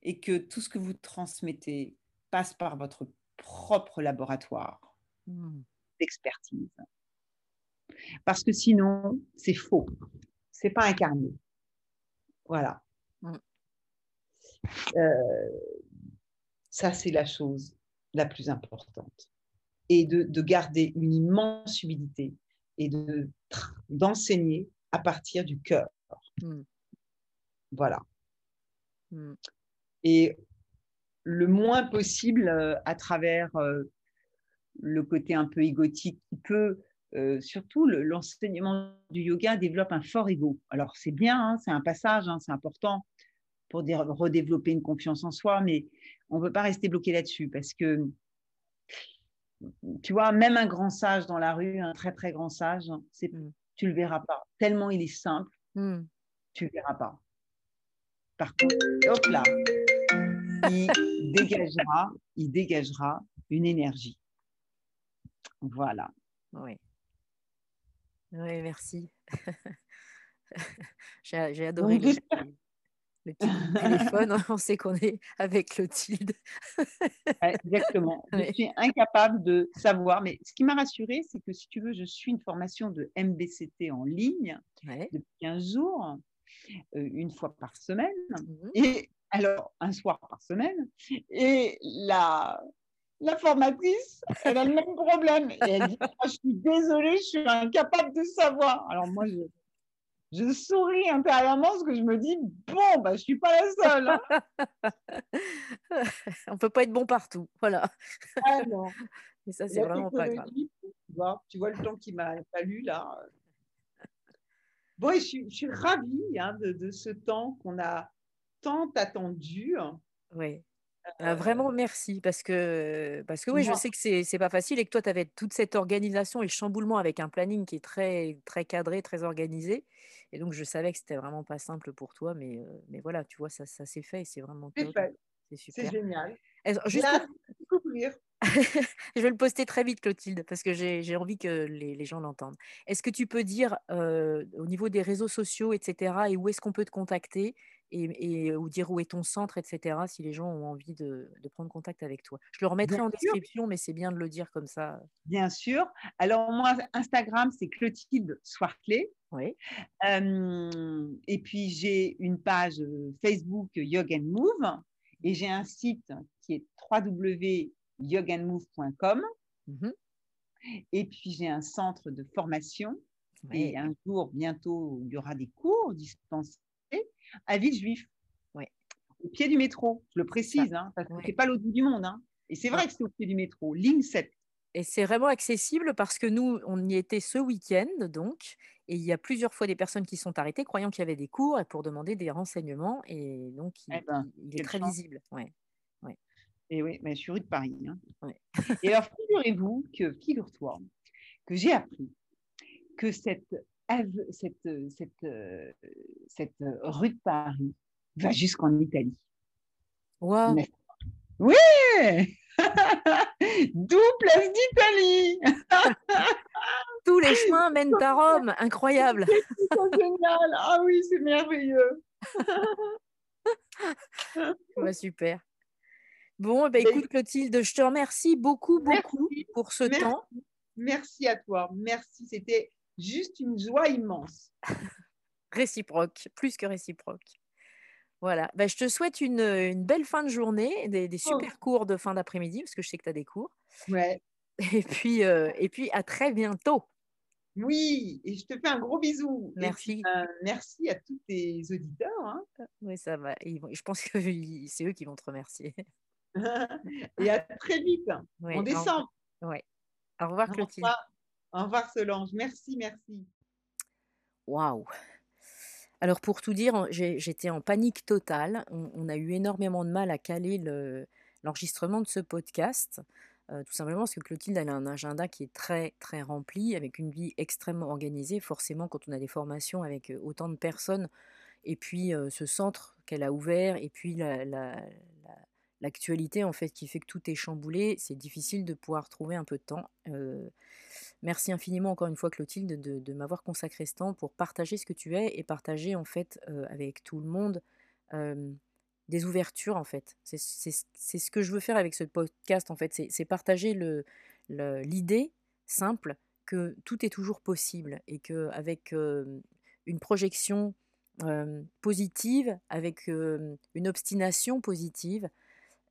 Et que tout ce que vous transmettez passe par votre propre laboratoire hmm. d'expertise. Parce que sinon, c'est faux. C'est pas incarné. Voilà. Hmm. Euh, ça, c'est la chose la plus importante et de, garder une immense humilité et de, d'enseigner à partir du cœur. Hmm. Voilà. Hmm. Et le moins possible euh, à travers euh, le côté un peu égotique qui peut, euh, surtout l'enseignement du yoga développe un fort ego. Alors c'est bien, hein, c'est un passage, hein, c'est important pour redévelopper une confiance en soi, mais on ne peut pas rester bloqué là-dessus parce que, tu vois, même un grand sage dans la rue, un très très grand sage, c'est, mm. tu le verras pas. Tellement il est simple, mm. tu le verras pas. Par contre, hop là, il dégagera, il dégagera une énergie. Voilà. Oui. Oui, merci. j'ai adoré le, le téléphone. On sait qu'on est avec Clotilde. exactement. Je suis incapable de savoir. Mais ce qui m'a rassurée, c'est que si tu veux, je suis une formation de MBCT en ligne depuis 15 jours, euh, une fois par semaine. Mmh Et alors, un soir par semaine. Et la, la formatrice, elle a le même problème. Et elle dit, ah, je suis désolée, je suis incapable de savoir. Alors moi, je, je souris intérieurement parce que je me dis, bon, bah, je ne suis pas la seule. Hein. On ne peut pas être bon partout. Voilà. Ah non. Et ça, c'est vraiment pas grave. Tu vois, tu vois le temps qui m'a fallu là. Bon, je, suis, je suis ravie hein, de, de, ce temps qu'on a tant attendu. Oui. Bah, vraiment merci parce que parce que oui, je sais que c'est c'est pas facile et que toi tu avais toute cette organisation et le chamboulement avec un planning qui est très très cadré, très organisé et donc je savais que c'était vraiment pas simple pour toi mais mais voilà, tu vois ça ça s'est fait et c'est vraiment C'est C'est super. C'est génial. juste je vais le poster très vite, Clotilde, parce que j'ai envie que les, les gens l'entendent. Est-ce que tu peux dire au niveau des réseaux sociaux, etc., et où est-ce qu'on peut te contacter? Et, ou dire où est ton centre, etc., si les gens ont envie de, prendre contact avec toi. Je le remettrai en description, mais c'est bien de le dire comme ça. Bien sûr. Alors, moi, Instagram, c'est Clotilde Soirclay. Oui. et puis, j'ai une page Facebook Yoga and Move et j'ai un site qui est www.yogaandmove.com. Mmh et puis, j'ai un centre de formation. Et un jour, bientôt, il y aura des cours dispensés à Villejuif, ouais. au pied du métro. Je le précise, hein, parce que c'est pas l'autre bout du monde. Hein. Et c'est vrai que c'est au pied du métro, ligne 7. Et c'est vraiment accessible parce que nous, on y était ce week-end, donc, et il y a plusieurs fois des personnes qui sont arrêtées croyant qu'il y avait des cours et pour demander des renseignements. Et donc, il, eh ben, est très visible. Ouais. Et oui, mais je suis rue de Paris. Hein. et alors, figurez-vous que, figure-toi, que j'ai appris que cette cette, cette, cette rue de Paris va jusqu'en Italie. Wow. Oui D'où place d'Italie Tous les chemins mènent à Rome, incroyable. C'est génial, ah oui, c'est merveilleux. ouais, super. Bon, bah, écoute Clotilde, je te remercie beaucoup, beaucoup pour ce temps. Merci à toi, merci. C'était juste une joie immense. réciproque, plus que réciproque. Voilà, bah, je te souhaite une, belle fin de journée, des, oh. super cours de fin d'après-midi, parce que je sais que tu as des cours. Ouais. Et puis, euh, et puis à très bientôt. Oui, et je te fais un gros bisou. Merci. Euh, merci à tous tes auditeurs. Hein. Oui, ça va. je pense que c'est eux qui vont te remercier. et à très vite, en décembre. Oui. Au revoir, Clotilde. Au revoir Solange. Merci, merci. Waouh. Alors pour tout dire, j'étais en panique totale. On, a eu énormément de mal à caler l'enregistrement de ce podcast. Euh, tout simplement parce que Clotilde a un agenda qui est très très rempli, avec une vie extrêmement organisée. Forcément, quand on a des formations avec euh, autant de personnes, et puis euh, ce centre qu'elle a ouvert, et puis l'actualité en fait qui fait que tout est chamboulé, c'est difficile de pouvoir trouver un peu de temps. Merci infiniment encore une fois Clotilde de, m'avoir consacré ce temps pour partager ce que tu es et partager en fait euh, avec tout le monde des ouvertures en fait. C'est ce que je veux faire avec ce podcast en fait, c'est partager l'idée le, simple que tout est toujours possible et que avec une projection positive, avec une obstination positive,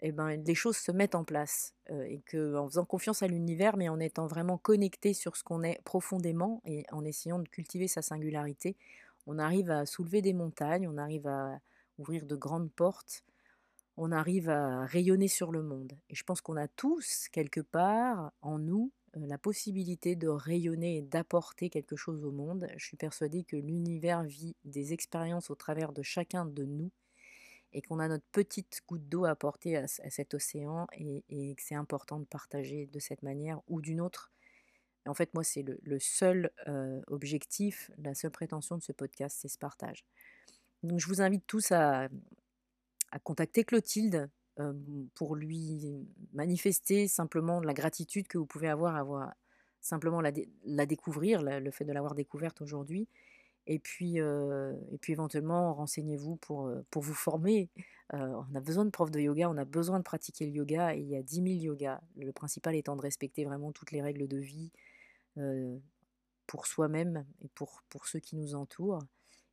ben, les choses se mettent en place et que en faisant confiance à l'univers, mais en étant vraiment connecté sur ce qu'on est profondément et en essayant de cultiver sa singularité, on arrive à soulever des montagnes, on arrive à ouvrir de grandes portes. on arrive à rayonner sur le monde. Et je pense qu'on a tous, quelque part, en nous, la possibilité de rayonner et d'apporter quelque chose au monde. Je suis persuadée que l'univers vit des expériences au travers de chacun de nous et qu'on a notre petite goutte d'eau à apporter à, cet océan et, que c'est important de partager de cette manière ou d'une autre. en fait, moi, c'est le, seul euh, objectif, la seule prétention de ce podcast, c'est ce partage. Donc, je vous invite tous à, contacter Clotilde pour lui manifester simplement la gratitude que vous pouvez avoir à avoir simplement la découvrir, le fait de l'avoir découverte aujourd'hui. Et puis, et puis éventuellement, renseignez-vous pour, pour vous former. on a besoin de profs de yoga, on a besoin de pratiquer le yoga, et il y a 10 000 yogas. Le principal étant de respecter vraiment toutes les règles de vie pour soi-même et pour, pour ceux qui nous entourent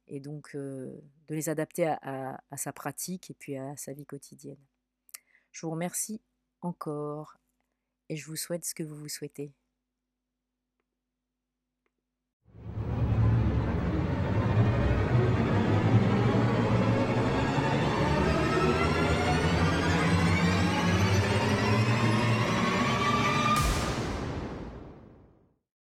et donc de les adapter à, sa pratique et puis à sa vie quotidienne. Je vous remercie encore et je vous souhaite ce que vous vous souhaitez.